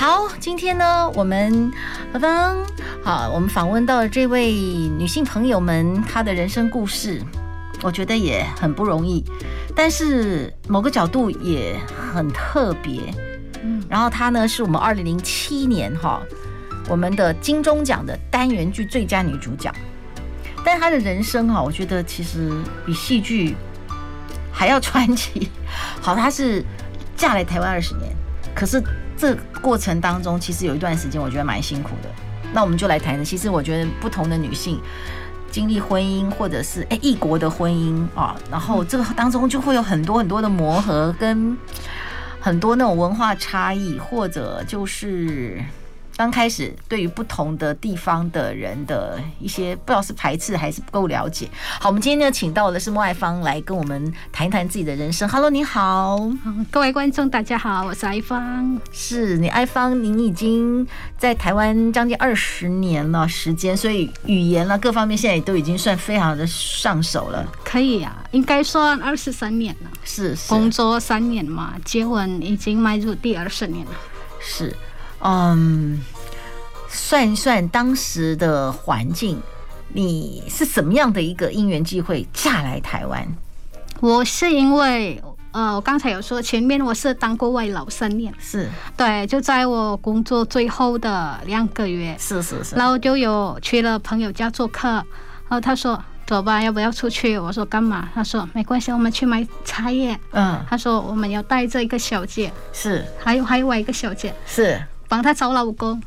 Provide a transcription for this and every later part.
好，今天呢，我们何芳，好，我们访问到这位女性朋友们，她的人生故事，我觉得也很不容易，但是某个角度也很特别。嗯，然后她呢，是我们二零零七年哈，我们的金钟奖的单元剧最佳女主角。但她的人生哈，我觉得其实比戏剧还要传奇。好，她是嫁来台湾二十年，可是。这过程当中，其实有一段时间，我觉得蛮辛苦的。那我们就来谈谈。其实我觉得不同的女性经历婚姻，或者是哎异国的婚姻啊，然后这个当中就会有很多很多的磨合，跟很多那种文化差异，或者就是。刚开始对于不同的地方的人的一些不知道是排斥还是不够了解。好，我们今天呢请到的是莫爱芳来跟我们谈一谈自己的人生。Hello，你好，各位观众大家好，我是爱芳。是你爱芳，您已经在台湾将近二十年了时间，所以语言了各方面现在也都已经算非常的上手了。可以啊，应该算二十三年了。是，是工作三年嘛，结婚已经迈入第二十年了。是。嗯，算一算当时的环境，你是什么样的一个因缘机会嫁来台湾？我是因为呃，我刚才有说前面我是当过外劳三年，是对，就在我工作最后的两个月，是是是，然后就有去了朋友家做客，然后他说走吧，要不要出去？我说干嘛？他说没关系，我们去买茶叶。嗯，他说我们要带着一个小姐，是，还有还有我一个小姐，是。帮他找老公，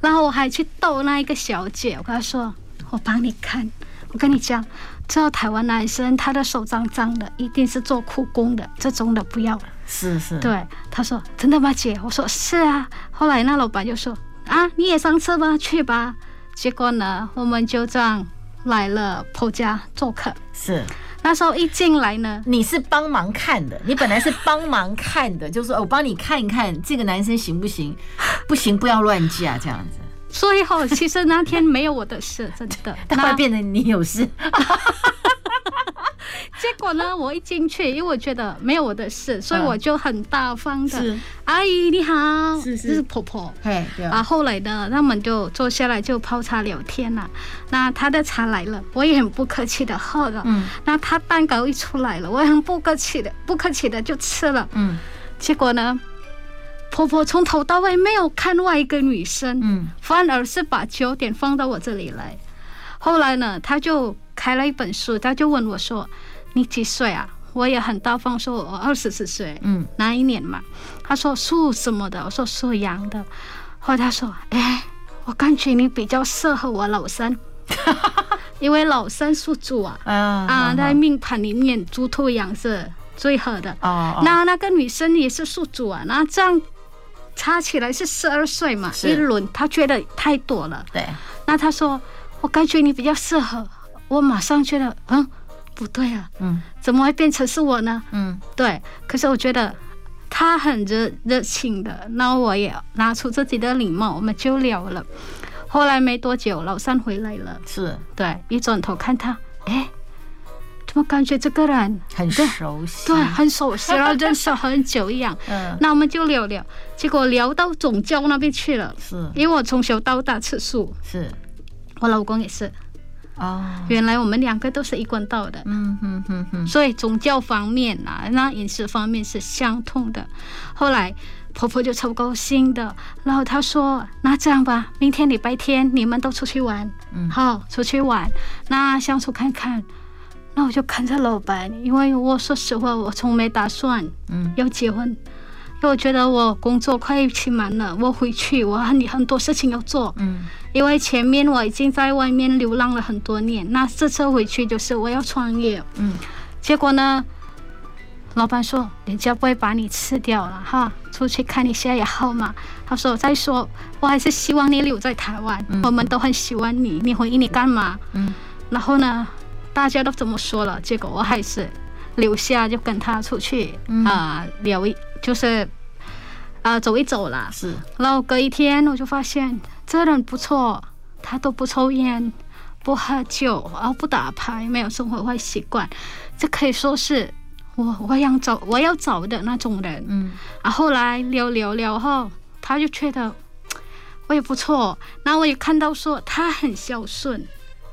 然后我还去逗那一个小姐，我跟她说：“我帮你看，我跟你讲，这台湾男生他的手脏脏的，一定是做苦工的，这种的不要。”是是，对，他说：“真的吗，姐？”我说：“是啊。”后来那老板就说：“啊，你也上车吧，去吧。”结果呢，我们就这样来了婆家做客。是。那时候一进来呢，你是帮忙看的，你本来是帮忙看的，就是说我帮你看一看这个男生行不行，不行不要乱嫁这样子。所以后其实那天没有我的事，真的，他会变成你有事。结果呢，我一进去，因为我觉得没有我的事，所以我就很大方的，阿姨你好，是是，这是婆婆，嘿，对啊。后来呢，他们就坐下来就泡茶聊天了。那他的茶来了，我也很不客气的喝了。嗯。那他蛋糕一出来了，我也很不客气的，不客气的就吃了。嗯。结果呢，婆婆从头到尾没有看外一个女生，嗯，反而是把焦点放到我这里来。后来呢，她就开了一本书，他就问我说：“你几岁啊？”我也很大方说：“我二十四岁。”嗯，哪一年嘛？他说：“属什么的？”我说：“属羊的。”后来他说：“哎，我感觉你比较适合我老三，因为老三属猪啊，啊，在命盘里面猪兔羊是最合的。哦，那那个女生也是属猪啊，那这样差起来是十二岁嘛？一轮他觉得太多了。对，那他说。”我感觉你比较适合，我马上觉得，嗯，不对啊，嗯，怎么会变成是我呢？嗯，对。可是我觉得他很热热情的，那我也拿出自己的礼貌，我们就聊了。后来没多久，老三回来了，是对，一转头看他，哎，怎么感觉这个人很熟悉？对，很熟悉，然后认识很久一样。嗯，那我们就聊聊，结果聊到总教那边去了，是，因为我从小到大吃素，是。我老公也是，哦，原来我们两个都是一贯道的，嗯嗯嗯嗯，所以宗教方面啊，那饮食方面是相通的。后来婆婆就超高兴的，然后她说：“那这样吧，明天礼拜天你们都出去玩，嗯，好，出去玩，那相处看看。”那我就看着老板，因为我说实话，我从没打算，嗯，要结婚。因为我觉得我工作快期满了，我回去我很很多事情要做。嗯，因为前面我已经在外面流浪了很多年，那这次回去就是我要创业。嗯，结果呢，老板说人家不会把你吃掉了哈，出去看一下也好嘛。他说：“再说，我还是希望你留在台湾，嗯、我们都很喜欢你，你回你干嘛？”嗯，然后呢，大家都这么说了，结果我还是留下，就跟他出去啊、嗯呃、聊一，就是啊、呃、走一走了。是，然后隔一天我就发现这人不错，他都不抽烟。不喝酒，然后不打牌，没有生活坏习惯，这可以说是我我想找我要找的那种人。嗯，啊后来聊聊聊后，他就觉得 我也不错，然后我也看到说他很孝顺，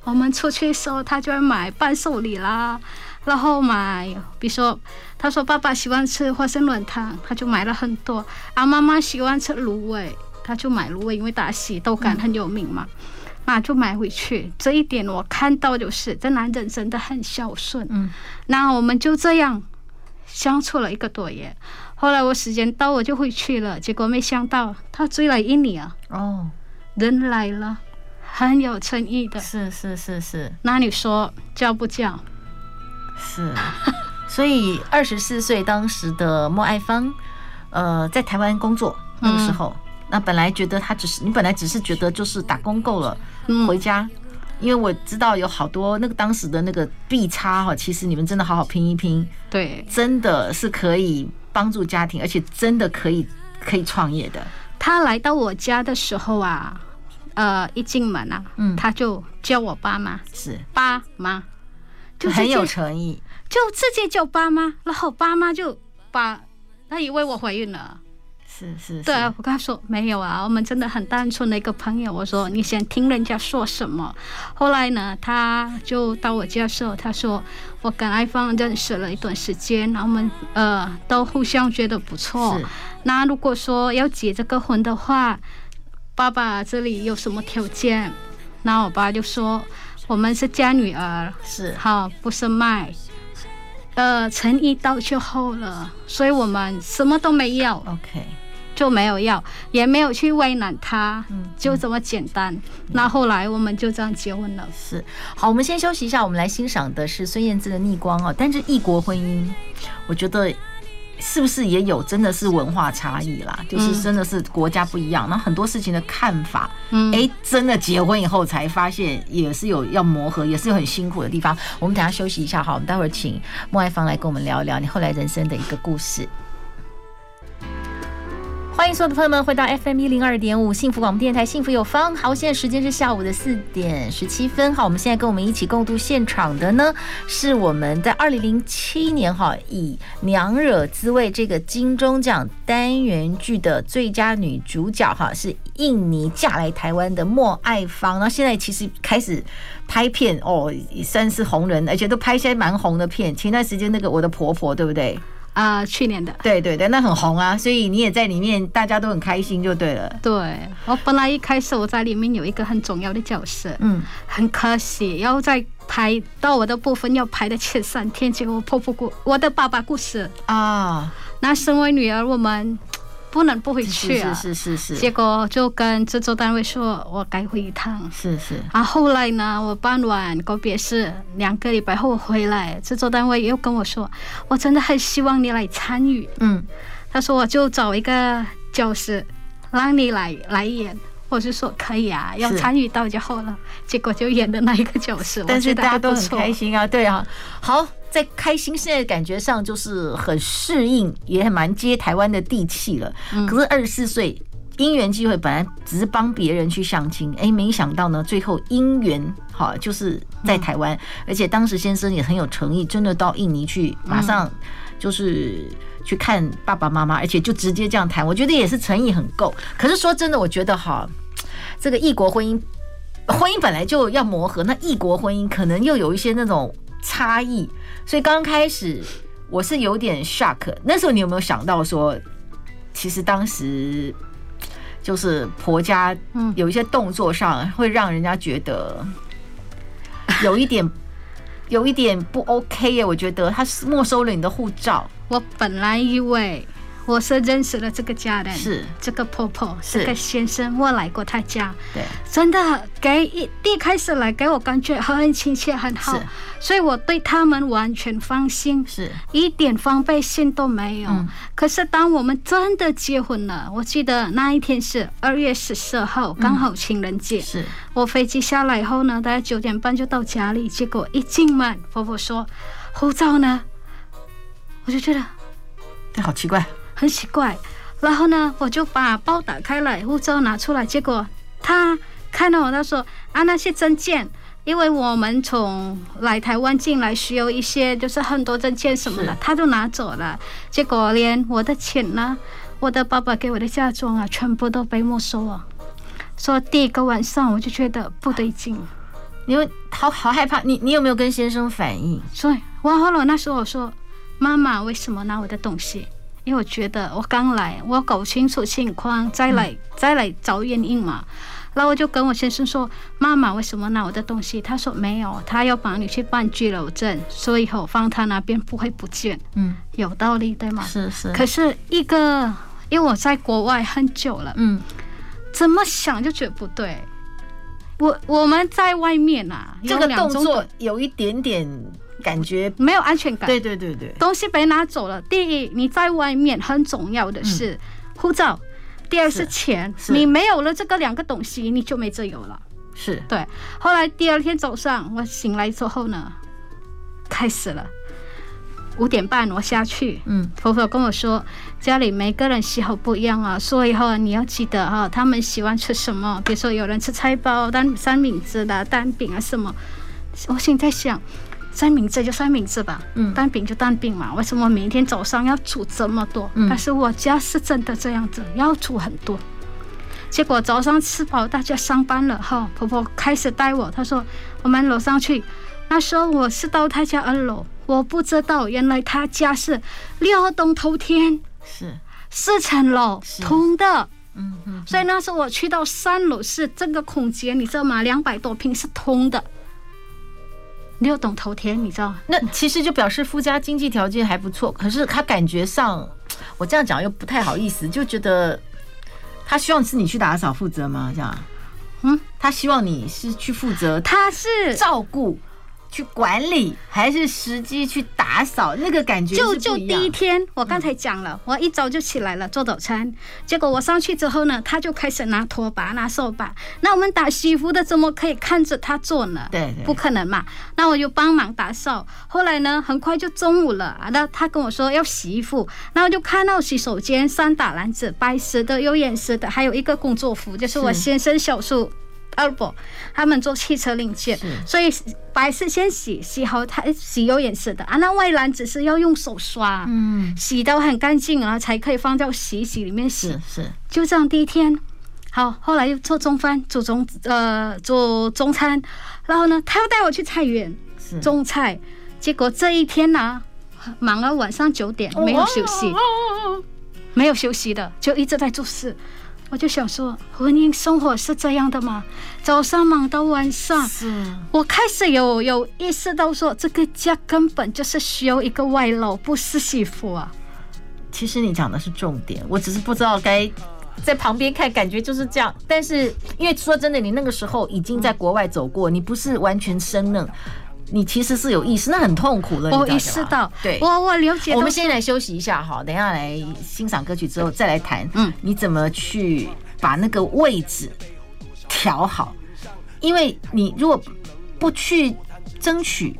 我们出去的时候他就会买伴手礼啦，然后买，比如说他说爸爸喜欢吃花生软糖，他就买了很多，啊妈妈喜欢吃芦苇，他就买芦苇，因为大溪豆干很有名嘛。嗯那就买回去，这一点我看到就是这男人真的很孝顺。嗯，那我们就这样相处了一个多月。后来我时间到，我就回去了。结果没想到他追来印尼啊！哦，人来了，很有诚意的。是是是是。那你说叫不叫？是。所以二十四岁当时的莫爱芳，呃，在台湾工作那个时候。嗯。那本来觉得他只是你本来只是觉得就是打工够了，回家，因为我知道有好多那个当时的那个币差哈，其实你们真的好好拼一拼，对，真的是可以帮助家庭，而且真的可以可以创业的。他来到我家的时候啊，呃，一进门啊，嗯，他就叫我爸妈，是。爸妈，就很有诚意，就直接叫爸妈，然后爸妈就把他以为我怀孕了。是是，是，对啊，我跟他说没有啊，我们真的很单纯的一个朋友。我说你想听人家说什么。后来呢，他就到我家的时候，他说我跟爱芳认识了一段时间，然后我们呃都互相觉得不错。那如果说要结这个婚的话，爸爸这里有什么条件？那我爸就说我们是嫁女儿，是好不是卖，呃诚意到就后了，所以我们什么都没有。OK。就没有要，也没有去为难他，嗯，就这么简单，嗯。那后来我们就这样结婚了。是，好，我们先休息一下，我们来欣赏的是孙燕姿的《逆光》哦。但是异国婚姻，我觉得是不是也有真的是文化差异啦？就是真的是国家不一样，那，嗯，很多事情的看法，嗯，哎，真的结婚以后才发现也是有要磨合，也是有很辛苦的地方。我们等下休息一下，好，我们待会儿请莫爱芳来跟我们聊一聊你后来人生的一个故事。欢迎所有的朋友们回到 FM 一零二点五幸福广播电台，幸福有方。好，现在时间是下午的四点十七分。好，我们现在跟我们一起共度现场的呢，是我们在二零零七年哈以《娘惹滋味》这个金钟奖单元剧的最佳女主角哈，是印尼嫁来台湾的莫爱芳。然后现在其实开始拍片哦，也算是红人，而且都拍一些蛮红的片。前段时间那个我的婆婆，对不对？啊、呃，去年的，对对对，那很红啊，所以你也在里面，大家都很开心，就对了。对，我本来一开始我在里面有一个很重要的角色，嗯，很可惜，要在拍到我的部分要拍的前三天，结果我婆婆故我的爸爸故事啊，那身为女儿，我们。不能不回去啊！是是是是，结果就跟制作单位说，我该回一趟。是是。啊，后来呢，我办完告别式，两个礼拜后回来，制作单位又跟我说，我真的很希望你来参与。嗯。他说我就找一个角色让你来来演，我就说可以啊，要参与到就好了。结果就演的那一个角色，但是大家都很开心啊，对啊，好。在开心，现在感觉上就是很适应，也很蛮接台湾的地气了。可是二十四岁姻缘机会，本来只是帮别人去相亲，哎，没想到呢，最后姻缘哈就是在台湾，而且当时先生也很有诚意，真的到印尼去，马上就是去看爸爸妈妈，而且就直接这样谈，我觉得也是诚意很够。可是说真的，我觉得哈，这个异国婚姻，婚姻本来就要磨合，那异国婚姻可能又有一些那种差异。所以刚开始我是有点 shock，那时候你有没有想到说，其实当时就是婆家有一些动作上会让人家觉得有一点有一点不 OK 耶？我觉得他是没收了你的护照。我本来以为我是认识了这个家人，是。这个婆婆，是。这个先生，我来过他家，对，真的给一一开始来给我感觉很亲切，很好，所以我对他们完全放心，是。一点防备心都没有。嗯、可是当我们真的结婚了，我记得那一天是二月十四号，刚好情人节，是。我飞机下来以后呢，大概九点半就到家里，结果一进门，婆婆说护照呢，我就觉得，这好奇怪。很奇怪，然后呢，我就把包打开来，护照拿出来，结果他看到我，他说啊，那些证件，因为我们从来台湾进来需要一些，就是很多证件什么的，他都拿走了。结果连我的钱呢，我的爸爸给我的嫁妆啊，全部都被没收了。说第一个晚上我就觉得不对劲，因为好好害怕。你你有没有跟先生反映？所以，我后来那时候我说，妈妈为什么拿我的东西？因为我觉得我刚来，我搞清楚情况再来、嗯、再来找原因嘛。然后我就跟我先生说：“妈妈为什么拿我的东西？”他说：“没有，他要帮你去办居留证，所以以后放他那边不会不见。”嗯，有道理对吗？是是。可是一个，因为我在国外很久了，嗯，怎么想就觉得不对。我我们在外面啊，这个动作有一点点。感觉没有安全感。对对对对，东西被拿走了。第一，你在外面很重要的是护照；第二是钱。你没有了这个两个东西，你就没自由了。是对。后来第二天早上我醒来之后呢，开始了。五点半我下去，嗯，婆婆跟我说，家里每个人喜好不一样啊，所以哈你要记得哈，他们喜欢吃什么。比如说有人吃菜包、单三明治的单饼啊什么。我现在想。三明治就三明治吧，嗯，蛋饼就蛋饼嘛。为什么每天早上要煮这么多？嗯，但是我家是真的这样子，要煮很多。结果早上吃饱，大家上班了哈，婆婆开始带我，她说我们楼上去。那时候我是到她家二楼，我不知道原来她家是六栋头天，是四层楼通的，嗯嗯。所以那时候我去到三楼是这个空间，你知道吗？两百多平是通的。六懂头天，你知道？那其实就表示夫家经济条件还不错，可是他感觉上，我这样讲又不太好意思，就觉得他希望是你去打扫负责吗？这样，嗯，他希望你是去负责，他是照顾。去管理还是实际去打扫，那个感觉就就第一天，我刚才讲了，我一早就起来了做早餐，结果我上去之后呢，他就开始拿拖把拿扫把，那我们打洗服的怎么可以看着他做呢？对，不可能嘛。那我就帮忙打扫。后来呢，很快就中午了啊，那他跟我说要洗衣服，那我就看到洗手间三打篮子，白色的有颜色的，还有一个工作服，就是我先生小叔。二伯他们做汽车零件，所以白色先洗，洗好它洗有颜色的啊。那外栏只是要用手刷，嗯，洗到很干净然后才可以放到洗衣机里面洗。是是，就这样第一天好，后来又做中饭，做中呃做中餐，然后呢，他又带我去菜园种菜，结果这一天呢、啊，忙到晚上九点没有休息，没有休息的，就一直在做事。我就想说，婚姻生活是这样的吗？早上忙到晚上，是。我开始有有意识到说，这个家根本就是需要一个外劳，不是媳妇啊。其实你讲的是重点，我只是不知道该在旁边看，感觉就是这样。但是因为说真的，你那个时候已经在国外走过，你不是完全生嫩。你其实是有意识，那很痛苦了。我意识到，对，我我了解。我们先来休息一下哈，等一下来欣赏歌曲之后再来谈。嗯，你怎么去把那个位置调好？因为你如果不去争取，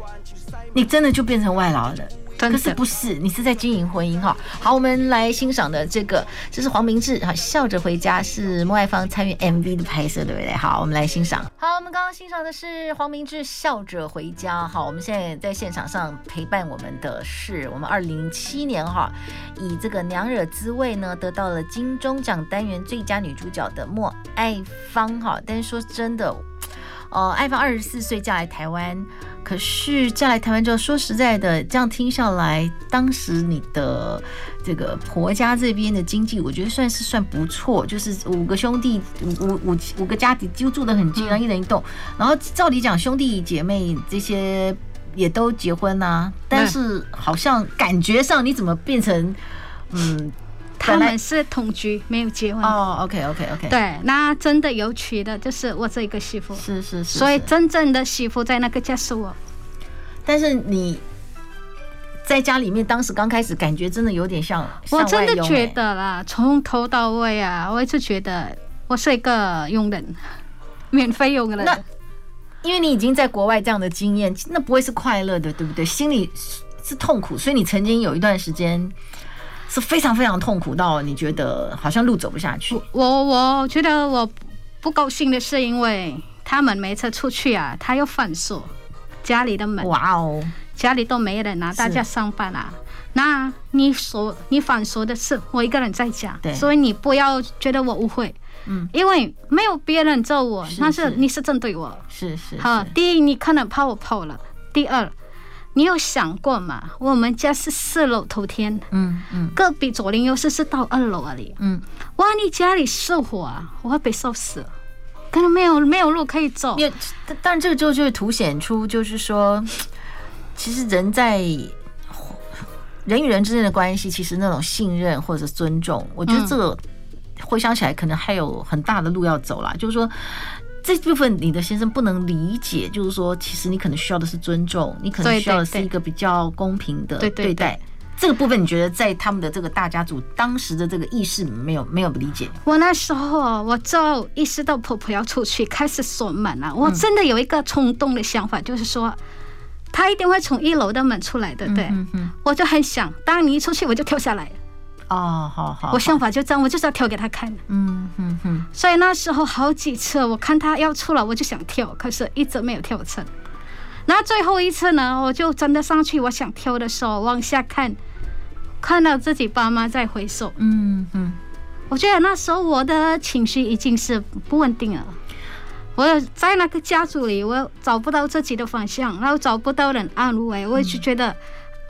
你真的就变成外劳了。可是不是，你是在经营婚姻哈。好，我们来欣赏的这个，这是黄明志哈，笑着回家是莫爱芳参与 MV 的拍摄，对不对？好，我们来欣赏。好，我们刚刚欣赏的是黄明志笑着回家。好，我们现在在现场上陪伴我们的是我们二零零七年哈，以这个娘惹滋味呢得到了金钟奖单元最佳女主角的莫爱芳哈。但是说真的，呃，爱芳二十四岁嫁来台湾。可是嫁来台湾之后，说实在的，这样听下来，当时你的这个婆家这边的经济，我觉得算是算不错，就是五个兄弟，五五五五个家庭就住得很近啊，一人一栋。然后照理讲，兄弟姐妹这些也都结婚呐，但是好像感觉上你怎么变成嗯？他们是同居，没有结婚。哦，OK OK OK。对，那真的有娶的，就是我这一个媳妇。是是是。所以真正的媳妇在那个家是我。但是你在家里面，当时刚开始感觉真的有点像，我真的觉得啦，从头到尾啊，我一直觉得我是一个佣人，免费佣人。那因为你已经在国外这样的经验，那不会是快乐的，对不对？心里是痛苦，所以你曾经有一段时间是非常非常痛苦到你觉得好像路走不下去。我我觉得我不高兴的是，因为他们没车出去啊，他又反锁家里的门。哇哦，家里都没人啊，大家上班啊。那你锁你反锁的是我一个人在家，所以你不要觉得我误会。嗯，因为没有别人揍我，那是你是针对我。是是。好，第一，你可能怕我跑了；第二，你有想过吗？我们家是四楼头天，嗯嗯，隔壁左邻右舍是到二楼而已。嗯，哇，你家里失火啊，我会被烧死了，可能没有没有路可以走。但但这个就就会凸显出，就是说，其实人在人与人之间的关系，其实那种信任或者尊重，我觉得这个。回想起来，可能还有很大的路要走啦。就是说，这部分你的先生不能理解，就是说，其实你可能需要的是尊重，你可能需要的是一个比较公平的对待。这个部分，你觉得在他们的这个大家族当时的这个意识没有没有理解？我那时候我就意识到婆婆要出去，开始锁门了。我真的有一个冲动的想法，就是说，她一定会从一楼的门出来的。对，我就很想，当你一出去，我就跳下来。哦，好好，我想法就这样，我就是要跳给他看。嗯嗯嗯。所以那时候好几次，我看他要出来，我就想跳，可是一直没有跳成。那最后一次呢，我就真的上去，我想跳的时候往下看，看到自己爸妈在挥手。嗯嗯。我觉得那时候我的情绪已经是不稳定了。我在那个家族里，我找不到自己的方向，然后找不到人安慰，我就觉得。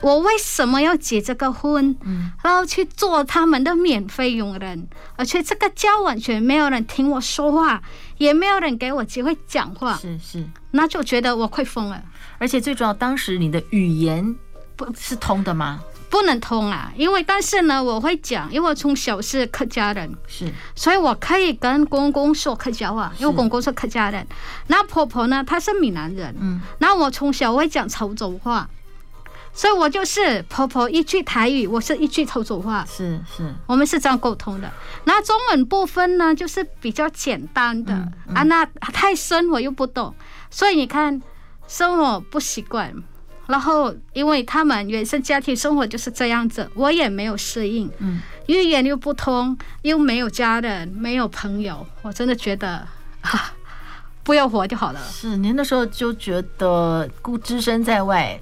我为什么要结这个婚？然后去做他们的免费佣人，而且这个家完全没有人听我说话，也没有人给我机会讲话。是是，那就觉得我快疯了。而且最重要，当时你的语言不是通的吗？不能通啊，因为但是呢，我会讲，因为我从小是客家人，是，所以我可以跟公公说客家话，因为公公是客家人。那婆婆呢，她是闽南人，嗯，那我从小会讲潮州话。所以我就是婆婆一句台语，我是一句潮州话，是是，我们是这样沟通的。那中文部分呢，就是比较简单的、嗯嗯、啊，那太深我又不懂，所以你看生活不习惯，然后因为他们原生家庭生活就是这样子，我也没有适应，嗯，语言又不通，又没有家人，没有朋友，我真的觉得 啊，不要活就好了。是，您那时候就觉得孤只身在外。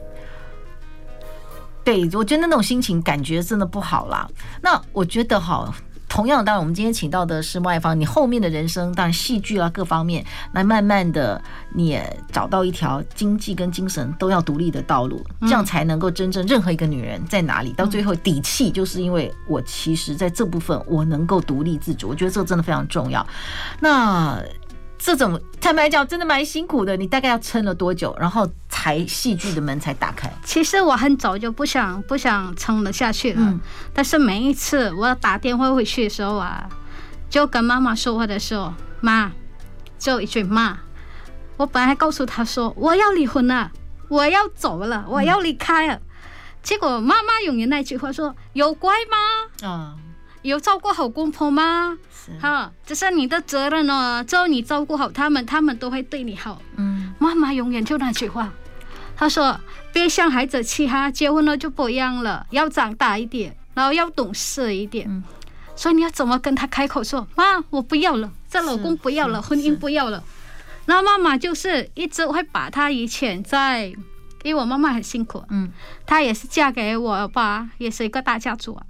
对，我觉得那种心情感觉真的不好啦。那我觉得哈，同样，当然我们今天请到的是麦芳，你后面的人生当然戏剧啊各方面，来慢慢的你也找到一条经济跟精神都要独立的道路，这样才能够真正任何一个女人在哪里到最后底气，就是因为我其实在这部分我能够独立自主，我觉得这真的非常重要。那。这种坦白讲，真的蛮辛苦的。你大概要撑了多久，然后才戏剧的门才打开？其实我很早就不想不想撑了下去了。嗯，但是每一次我打电话回去的时候啊，就跟妈妈说话的时候，妈，就一句妈。我本来告诉她说我要离婚了，我要走了，我要离开了。嗯，结果妈妈永远那句话说：“有乖吗？”啊。有照顾好公婆吗？好，这是你的责任哦。只要你照顾好他们，他们都会对你好。嗯，妈妈永远就那句话，她说：“别像孩子气哈，结婚了就不一样了，要长大一点，然后要懂事一点。嗯”所以你要怎么跟他开口说：“妈，我不要了，这老公不要了，婚姻不要了。”然后妈妈就是一直会把她以前在，因为我妈妈很辛苦，嗯，她也是嫁给我爸，也是一个大家族啊。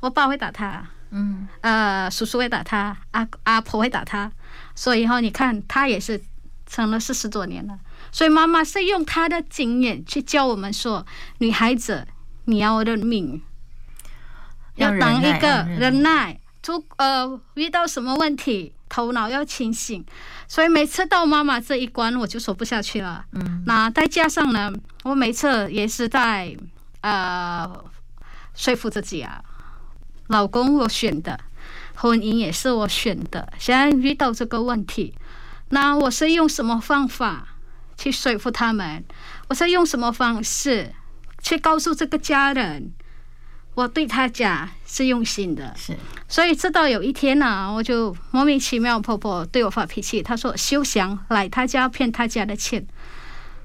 我爸会打他，嗯，呃，叔叔会打他，阿阿婆会打他，所以以后你看他也是成了四十多年了。所以妈妈是用她的经验去教我们说，女孩子你要认命，要当一个忍耐，出呃遇到什么问题头脑要清醒。所以每次到妈妈这一关我就说不下去了，嗯，那再加上呢，我每次也是在呃说服自己啊。老公我选的，婚姻也是我选的。现在遇到这个问题，那我是用什么方法去说服他们？我是用什么方式去告诉这个家人，我对他家是用心的？是。所以直到有一天呢、啊，我就莫名其妙，婆婆对我发脾气，她说休想来他家骗他家的钱。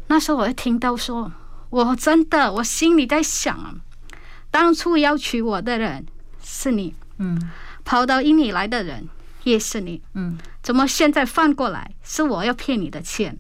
那时候我一听到说，我真的我心里在想，当初要娶我的人是你，嗯，跑到印尼来的人也是你，嗯，怎么现在反过来是我要骗你的钱？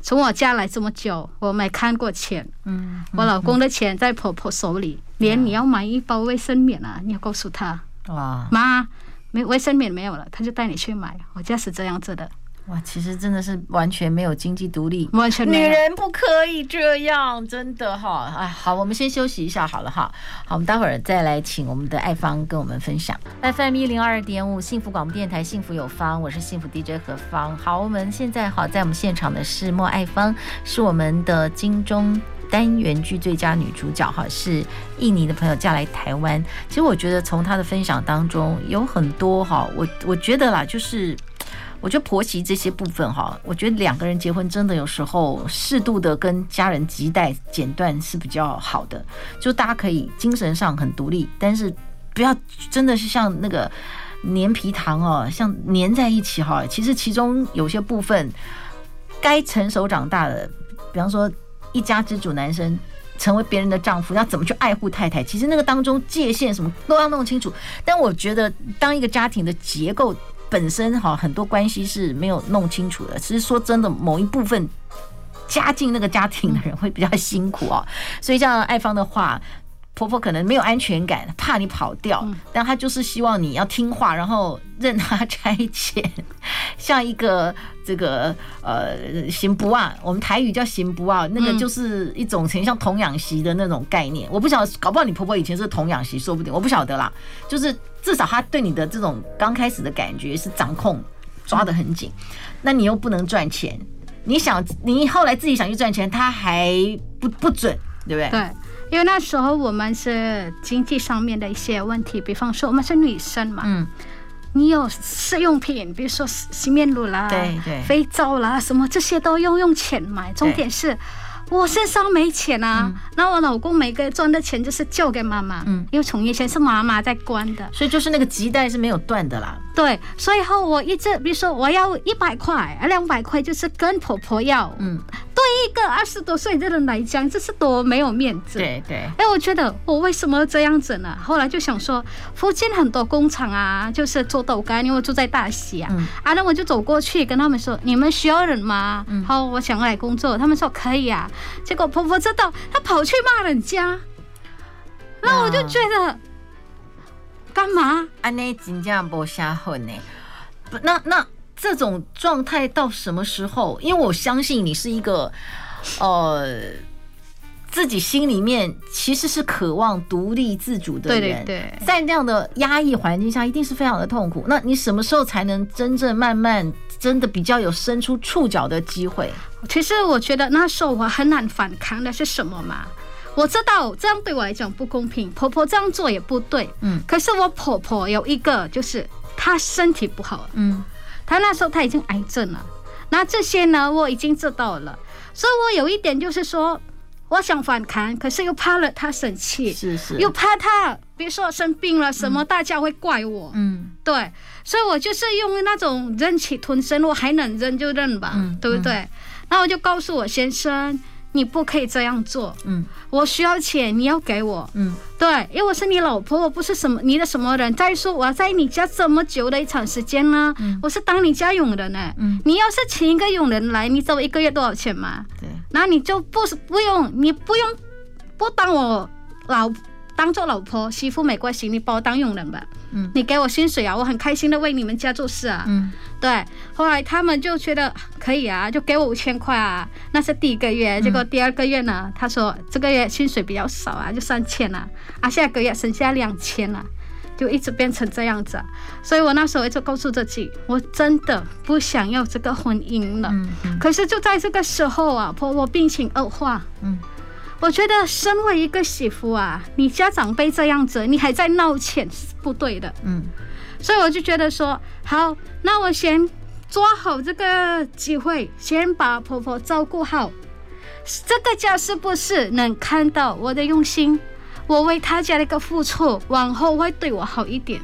从我家来这么久，我没看过钱，嗯，我老公的钱在婆婆手里，连你要买一包卫生棉啊，你要告诉他，哇，妈，没卫生棉没有了，他就带你去买，我家是这样子的。哇，其实真的是完全没有经济独立，完全没有。女人不可以这样，真的哈。哎，好，我们先休息一下好了哈。好，我们待会儿再来请我们的爱芳跟我们分享。FM 一零二点五，幸福广播电台，幸福有方，我是幸福 DJ 何芳。好，我们现在好，在我们现场的是莫爱芳，是我们的金钟单元剧最佳女主角哈，是印尼的朋友嫁来台湾。其实我觉得从她的分享当中有很多哈，我我觉得啦，就是。我觉得婆媳这些部分哈，我觉得两个人结婚真的有时候适度的跟家人脐带剪断是比较好的，就大家可以精神上很独立，但是不要真的是像那个粘皮糖哦，像粘在一起哈。其实其中有些部分该成熟长大的，比方说一家之主男生成为别人的丈夫，要怎么去爱护太太，其实那个当中界限什么都要弄清楚。但我觉得当一个家庭的结构。本身哈很多关系是没有弄清楚的，其实说真的，某一部分加进那个家庭的人会比较辛苦哦。所以像爱芳的话，婆婆可能没有安全感，怕你跑掉，但她就是希望你要听话，然后任她差遣，像一个这个呃行不啊，我们台语叫行不啊，那个就是一种很像童养媳的那种概念。我不晓得，搞不好你婆婆以前是童养媳，说不定我不晓得啦，就是。至少他对你的这种刚开始的感觉是掌控抓得很紧，那你又不能赚钱，你想你后来自己想去赚钱，他还不不准，对不对？对，因为那时候我们是经济上面的一些问题，比方说我们是女生嘛，嗯，你有试用品，比如说洗面乳啦，对对，肥皂啦，什么这些都要用钱买，重点是。我身上没钱啊，那、嗯、我老公每个月赚的钱就是交给妈妈，嗯，因为从以前是妈妈在管的，所以就是那个脐带是没有断的啦。对，所以后我一直，比如说我要一百块啊，两百块，就是跟婆婆要，嗯。对一个二十多岁的人来讲，这是多没有面子。对对。哎，我觉得我为什么这样子呢？后来就想说，附近很多工厂啊，就是做豆干，因为我住在大溪啊。嗯。啊，那我就走过去跟他们说：“你们需要人吗？”嗯。好，我想来工作。他们说可以啊。结果婆婆知道，她跑去骂人家。那我就觉得，干嘛？安内真正不下混呢？不，那那。这种状态到什么时候？因为我相信你是一个，呃，自己心里面其实是渴望独立自主的人。对对对，在那样的压抑环境下，一定是非常的痛苦。那你什么时候才能真正慢慢真的比较有伸出触角的机会？其实我觉得那时候我很难反抗的是什么嘛？我知道这样对我来讲不公平，婆婆这样做也不对。嗯，可是我婆婆有一个，就是她身体不好。嗯。她那时候她已经癌症了，那这些呢我已经知道了，所以我有一点就是说，我想反抗，可是又怕了她生气，是是，又怕她，比如说生病了什么，大家会怪我，嗯，对，所以我就是用那种忍气吞声，我还能忍就忍吧，嗯，对不对？那我就告诉我先生。你不可以这样做。嗯，我需要钱，你要给我。嗯，对，因为我是你老婆，我不是什么你的什么人。再说我要在你家这么久的一场时间呢，嗯，我是当你家佣人呢。嗯，你要是请一个佣人来，你知道我一个月多少钱吗？对，那你就不是不用，你不用不当我老当做老婆媳妇没关系，你把我当佣人吧。嗯，你给我薪水啊，我很开心的为你们家做事啊。嗯，对。后来他们就觉得可以啊，就给我五千块啊，那是第一个月。结果第二个月呢，他说这个月薪水比较少啊，就三千了啊，下个月剩下两千了，就一直变成这样子。所以我那时候就告诉自己，我真的不想要这个婚姻了。嗯嗯。可是就在这个时候啊，婆婆病情恶化。嗯。我觉得身为一个媳妇啊，你家长辈这样子，你还在闹钱是不对的。嗯，所以我就觉得说，好，那我先抓好这个机会，先把婆婆照顾好。这个家是不是能看到我的用心？我为他家的一个付出，往后会对我好一点。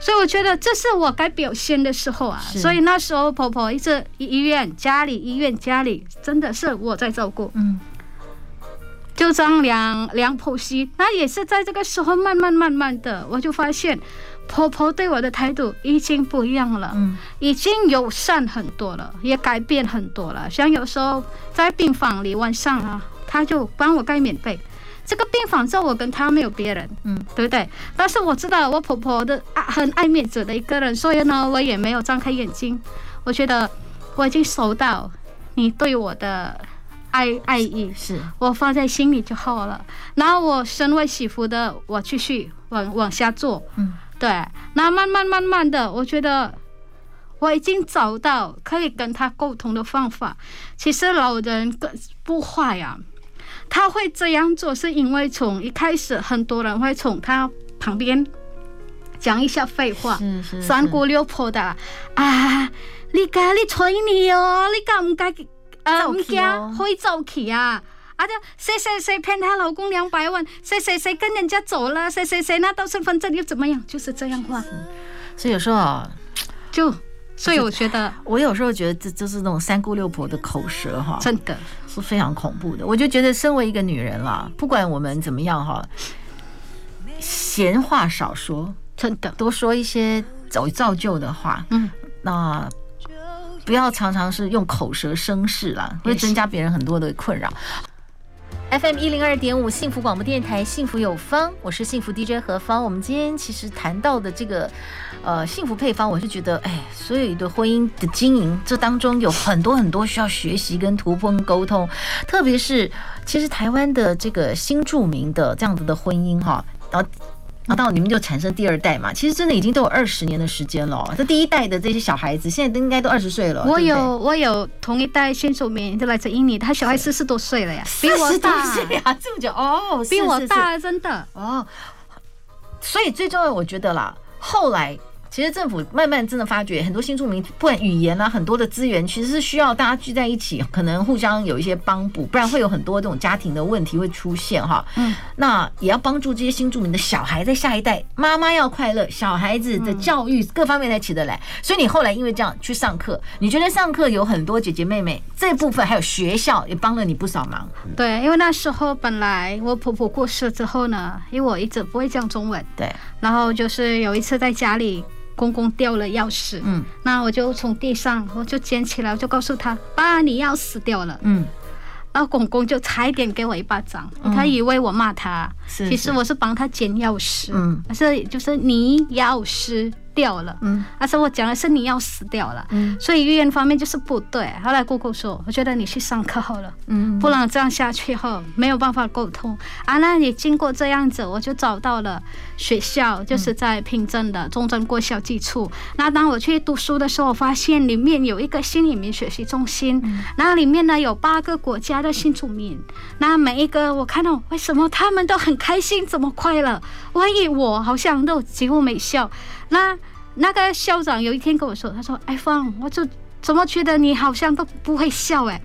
所以我觉得这是我该表现的时候啊。所以那时候婆婆一直医院家里医院家里，真的是我在照顾。嗯。就这样两两剖析，那也是在这个时候慢慢慢慢的，我就发现婆婆对我的态度已经不一样了，嗯，已经友善很多了，也改变很多了。像有时候在病房里晚上啊，她就帮我盖棉被。这个病房只有我跟她没有别人，嗯，对不对？但是我知道我婆婆的爱很爱面子的一个人，所以呢，我也没有张开眼睛。我觉得我已经收到你对我的。爱爱意是我放在心里就好了。然后我身为媳妇的，我继续往往下做。嗯，对。那慢慢慢慢的，我觉得我已经找到可以跟他沟通的方法。其实老人不坏呀，他会这样做是因为从一开始很多人会从他旁边讲一下废话，是是三姑六婆的啊，你该你催你哦，你该不该？呃，唔惊会走起啊！啊，就谁谁谁骗她老公两百万，谁谁谁跟人家走了，谁谁谁拿到身份证又怎么样？就是这样话。所以有时候啊，就所以我觉得，我有时候觉得这就是那种三姑六婆的口舌哈，真的是非常恐怖的。我就觉得，身为一个女人啦，不管我们怎么样哈，闲话少说，真的多说一些走造就的话。嗯，那。不要常常是用口舌生事啦，会增加别人很多的困扰。FM 一零二点五幸福广播电台，幸福有方，我是幸福 DJ 何芳。我们今天其实谈到的这个呃幸福配方，我是觉得，哎，所有的婚姻的经营，这当中有很多很多需要学习跟突破沟通，特别是其实台湾的这个新著名的这样子的婚姻哈，然后。然后到你们就产生第二代嘛，其实真的已经都有二十年的时间了。这第一代的这些小孩子，现在都应该都二十岁了。我有我有同一代新手民，就来自印尼，他小孩四十多岁了呀，比我大啊，这么久哦，比我大，真的哦。所以最重要，我觉得啦，后来。其实政府慢慢真的发觉，很多新住民不管语言啊，很多的资源其实是需要大家聚在一起，可能互相有一些帮补，不然会有很多这种家庭的问题会出现哈。嗯，那也要帮助这些新住民的小孩在下一代，妈妈要快乐，小孩子的教育各方面才起得来。所以你后来因为这样去上课，你觉得上课有很多姐姐妹妹这部分，还有学校也帮了你不少忙。对，因为那时候本来我婆婆过世之后呢，因为我一直不会讲中文，对，然后就是有一次在家里。公公掉了钥匙，嗯，那我就从地上我就捡起来，我就告诉他：“爸，你钥匙掉了。”嗯，然后公公就差一点给我一巴掌，嗯、他以为我骂他，是是，其实我是帮他捡钥匙，嗯，是就是你钥匙。掉了，嗯，而且我讲的是你要死掉了，嗯，所以语言方面就是不对。后来姑姑说，我觉得你去上课好了，嗯，不然这样下去后没有办法沟通。啊。那也经过这样子，我就找到了学校，就是在平镇的中正国小基础。那当我去读书的时候，我发现里面有一个新移民学习中心，那里面呢有八个国家的新住民，那每一个我看到为什么他们都很开心，怎么快乐，万一我好像都几乎没笑。那那个校长有一天跟我说，他说：“哎，芳，我就怎么觉得你好像都不会笑哎，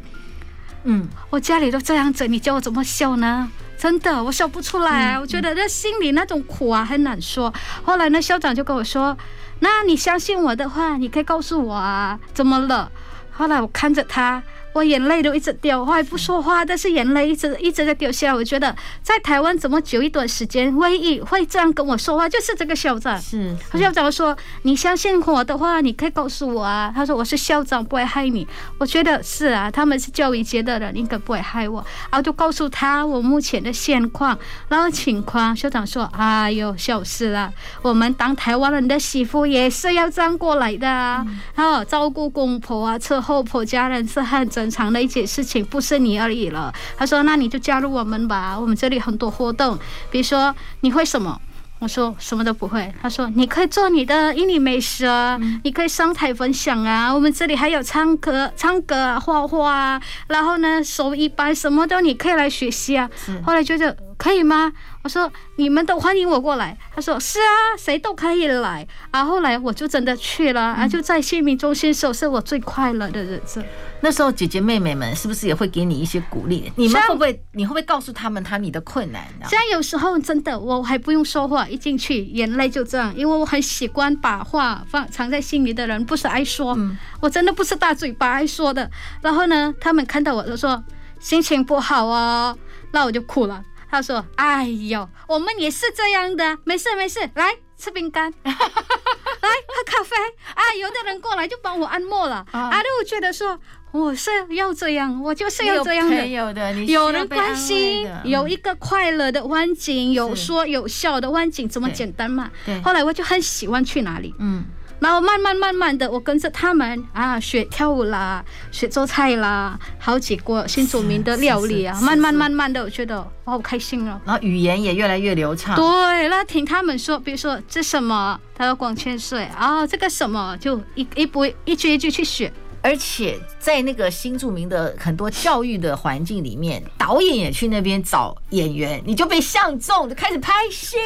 嗯，我家里都这样子，你叫我怎么笑呢？真的，我笑不出来。我觉得那心里那种苦啊，很难说。后来呢校长就跟我说：‘那你相信我的话，你可以告诉我啊，怎么了？’后来我看着他。”我眼泪都一直掉，我还不说话，但是眼泪一直一直在掉下来。我觉得在台湾这么久一段时间，唯一会这样跟我说话就是这个校长。是，校长说：“你相信我的话，你可以告诉我啊。”他说：“我是校长，不会害你。”我觉得是啊，他们是教育界的人，应该不会害我。然后就告诉他我目前的现况，然后情况。校长说：“哎呦，小事啦，我们当台湾人的媳妇也是要这样过来的啊。然后照顾公婆啊，伺候婆家人是很正常的一件事情，不是你而已了。他说：“那你就加入我们吧，我们这里很多活动，比如说你会什么，我说什么都不会。他说你可以做你的印尼美食啊，嗯、你可以上台分享啊。我们这里还有唱歌、唱歌啊、画画啊，然后呢，手艺班什么都你可以来学习啊。后来觉得可以吗？我说你们都欢迎我过来。他说是啊，谁都可以来。啊，后来我就真的去了，啊，就在新民中心，是我最快乐的日子。那时候姐姐妹妹们是不是也会给你一些鼓励？你们会不会？你会不会告诉他们他你的困难？像有时候真的我还不用说话，一进去眼泪就这样，因为我很喜欢把话放藏在心里的人，不是爱说，我真的不是大嘴巴爱说的。然后呢，他们看到我就说心情不好啊，那我就哭了。他说：“哎呦，我们也是这样的，没事没事，来吃饼干，来喝咖啡啊。有的人过来就帮我按摩了，啊，那我觉得说。”我是要这样，我就是要这样的。有的，有人关心，有一个快乐的环境，有说有笑的环境，这么简单嘛？对。后来我就很喜欢去哪里，嗯，然后慢慢慢慢的，我跟着他们啊，学跳舞啦，学做菜啦，好几个新著名的料理啊，慢慢慢慢的，我觉得我好开心哦。然后语言也越来越流畅。对，那听他们说，比如说这什么，他说矿泉水啊，这个什么，就一一步一句一句去学。而且在那个新著名的很多教育的环境里面，导演也去那边找演员，你就被相中，就开始拍戏。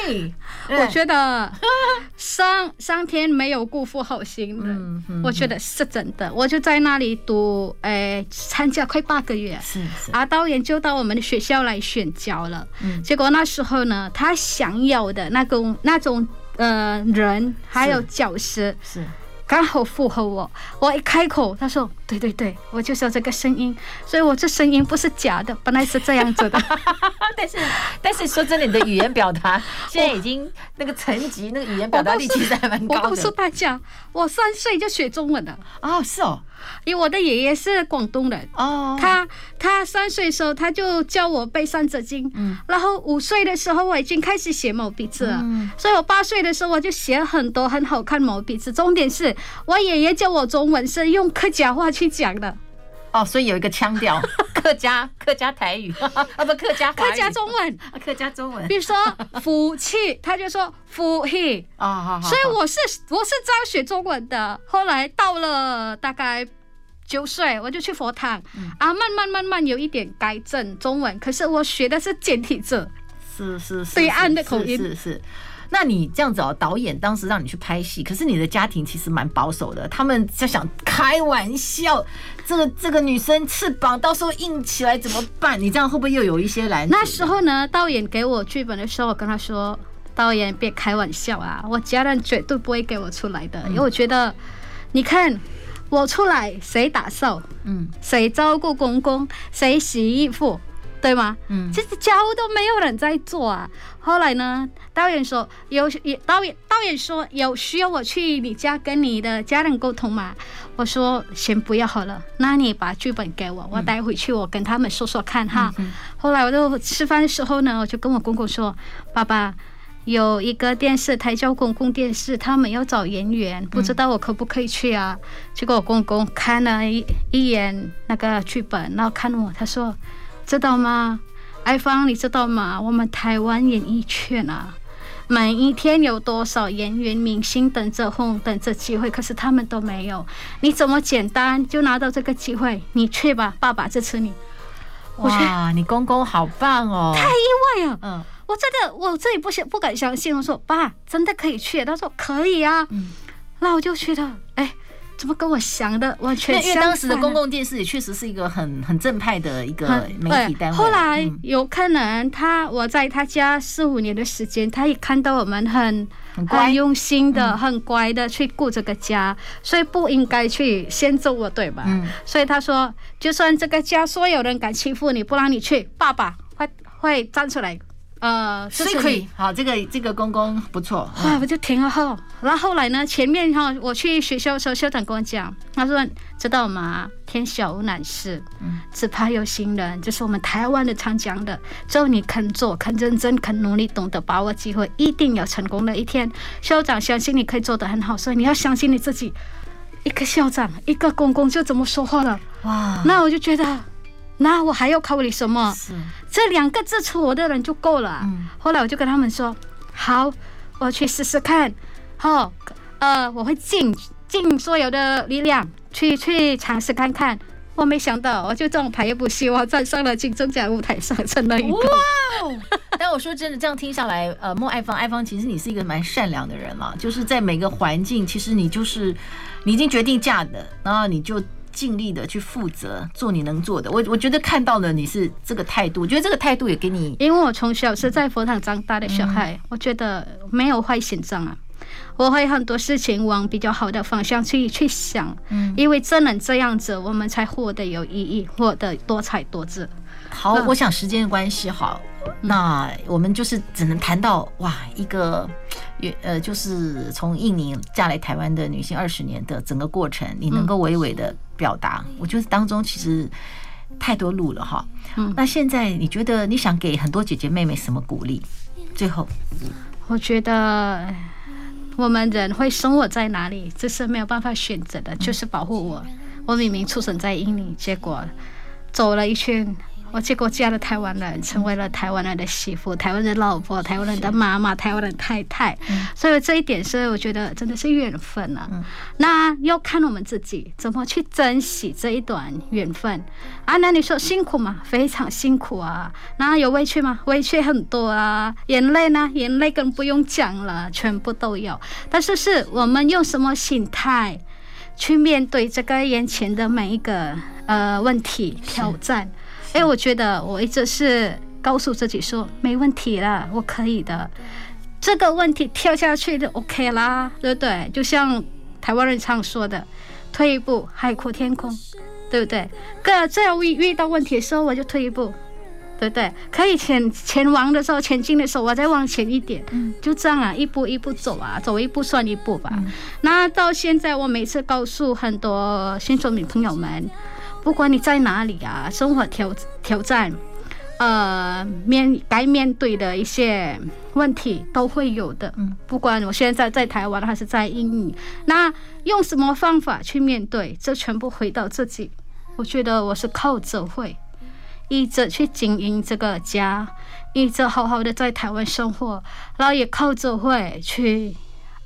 我觉得上 上天没有辜负好心人，我觉得是真的。我就在那里读，哎，参加快八个月，是是。啊，导演就到我们的学校来选教了。嗯结果那时候呢，他想要的那种那种呃人还有角色是。刚好符合我，我一开口，他说：“对对对，我就是要这个声音，所以我这声音不是假的，本来是这样子的。但是，但是说真的，你的语言表达现在已经那个层级，那个语言表达力其实还蛮高的。我告诉大家，我三岁就学中文了。哦，是哦。因为我的爷爷是广东人哦，他他三岁的时候他就教我背《三字经》，嗯，然后五岁的时候我已经开始写毛笔字了，嗯，所以我八岁的时候我就写很多很好看毛笔字。重点是我爷爷教我中文是用客家话去讲的，哦，所以有一个腔调，客家客家台语 啊，不客家客家中文，客家中文。比如说福气，他就说福气啊，所以我是我是这样学中文的。后来到了大概。九岁我就去佛堂，嗯、啊，慢慢慢慢有一点改正中文，可是我学的是简体字，是是是，对岸的口音是是，是。那你这样子哦，导演当时让你去拍戏，可是你的家庭其实蛮保守的，他们在想开玩笑，这个这个女生翅膀到时候硬起来怎么办？你这样会不会又有一些拦？那时候呢，导演给我剧本的时候，我跟他说，导演别开玩笑啊，我家人绝对不会给我出来的，嗯、因为我觉得，你看。我出来，谁打扫？嗯，谁照顾公公？谁洗衣服？对吗？嗯，其实家务都没有人在做啊。后来呢，导演说有，导演导演说有需要我去你家跟你的家人沟通嘛？我说先不要好了，那你把剧本给我，我带回去，我跟他们说说看哈。嗯、后来我就吃饭的时候呢，我就跟我公公说，爸爸。有一个电视台叫公共电视，他们要找演员，不知道我可不可以去啊？嗯、结果我公公看了一一眼那个剧本，然后看我，他说：“知道吗，艾芳，你知道吗？我们台湾演艺圈啊，每一天有多少演员明星等着红，等着机会，可是他们都没有。你怎么简单就拿到这个机会？你去吧，爸爸支持你。”哇，你公公好棒哦！太意外了，嗯。我真的，我自己不想不敢相信。我说爸，真的可以去？他说可以啊。嗯，那我就去了，哎，怎么跟我想的完全相反？因为当时的公共电视也确实是一个很很正派的一个媒体单位。后来有可能他我在他家四五年的时间，他也看到我们很很用心的、很乖的去顾这个家，所以不应该去先揍我，对吧？嗯。所以他说，就算这个家所有人敢欺负你，不让你去，爸爸会会站出来。呃，所以可以，好，这个这个公公不错。哇，我就挺好。然后后来呢，前面哈，我去学校的时候，校长跟我讲，他说：“知道吗？天下无难事，只怕有心人。”就是我们台湾的常讲的，只要你肯做、肯认真、肯努力、懂得把握机会，一定有成功的一天。校长相信你可以做得很好，所以你要相信你自己。一个校长，一个公公就怎么说话了。哇，那我就觉得。那我还要考虑什么？是这两个支持我的人就够了。嗯，后来我就跟他们说：“好，我去试试看，好，呃，我会尽尽所有的力量去去尝试看看。我没想到，我就这种排不希望站上了金钟奖舞台上，成了一个。哇！但我说真的，这样听下来，呃，莫爱芳，爱芳，其实你是一个蛮善良的人了，就是在每个环境，其实你就是你已经决定嫁的，然后你就尽力的去负责，做你能做的。我我觉得看到了你是这个态度，我觉得这个态度也给你，因为我从小是在佛堂长大的小孩，我觉得没有坏心脏啊。我会很多事情往比较好的方向去去想，嗯，因为只能这样子，我们才活得有意义，活得多彩多姿。好，我想时间的关系，好，那我们就是只能谈到哇，一个，呃，就是从印尼嫁来台湾的女性二十年的整个过程，你能够娓娓的表达，我觉得当中其实太多路了哈。嗯，那现在你觉得你想给很多姐姐妹妹什么鼓励？最后，我觉得。我们人会生活在哪里，这是没有办法选择的，就是保护我。我明明出生在印尼，结果走了一圈，我结果嫁了台湾人，成为了台湾人的媳妇、台湾人的老婆、台湾人的妈妈、台湾人的太太。所以这一点是我觉得真的是缘分啊。那要看我们自己怎么去珍惜这一段缘分啊。那你说辛苦吗？非常辛苦啊。那有委屈吗？委屈很多啊。眼泪呢？眼泪更不用讲了，全部都有。但是是我们用什么心态去面对这个眼前的每一个呃问题挑战？哎，我觉得我一直是告诉自己说没问题了，我可以的。这个问题跳下去就 OK 啦，对不对？就像台湾人常说的，退一步海阔天空，对不对？哥，只要遇遇到问题的时候，我就退一步，对不对？可以前前往的时候，前进的时候，我再往前一点，就这样啊，一步一步走啊，走一步算一步吧。那到现在，我每次告诉很多新手女朋友们。不管你在哪里啊，生活挑挑战，呃，面该面对的一些问题都会有的。嗯，不管我现在在台湾还是在印尼，那用什么方法去面对，这全部回到自己。我觉得我是靠着会，一直去经营这个家，一直好好的在台湾生活，然后也靠着会去。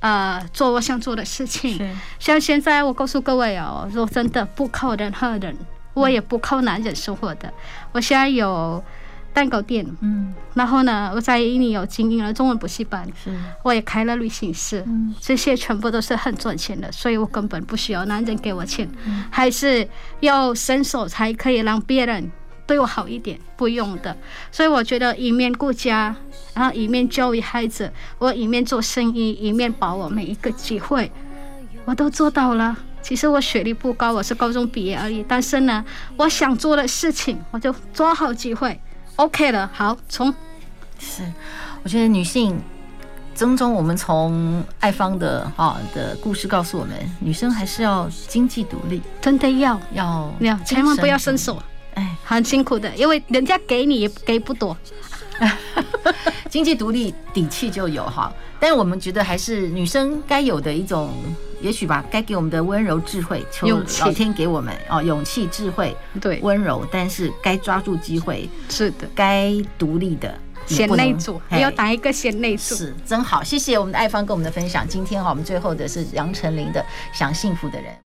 呃，做我想做的事情。是像现在，我告诉各位哦，我真的不靠任何人，我也不靠男人生活的。嗯、我现在有蛋糕店，嗯，然后呢，我在印尼有经营了中文补习班，是，我也开了旅行社，嗯，这些全部都是很赚钱的，所以我根本不需要男人给我钱，嗯、还是要伸手才可以让别人。对我好一点，不用的。所以我觉得一面顾家，然后一面教育孩子，我一面做生意，一面把握每一个机会，我都做到了。其实我学历不高，我是高中毕业而已。但是呢，我想做的事情，我就抓好机会。OK 了，好，从是，我觉得女性，曾中我们从爱芳的啊的故事告诉我们，女生还是要经济独立，真的要要要，千万不要伸手。哎，很辛苦的，因为人家给你也给不多，经济独立底气就有哈。但是我们觉得还是女生该有的一种，也许吧，该给我们的温柔智慧，求老天给我们哦，勇气智慧，对，温柔，但是该抓住机会，是的，该独立的，贤内助，要打一个贤内助，是真好。谢谢我们的爱芳跟我们的分享。今天哈，我们最后的是杨丞琳的《想幸福的人》。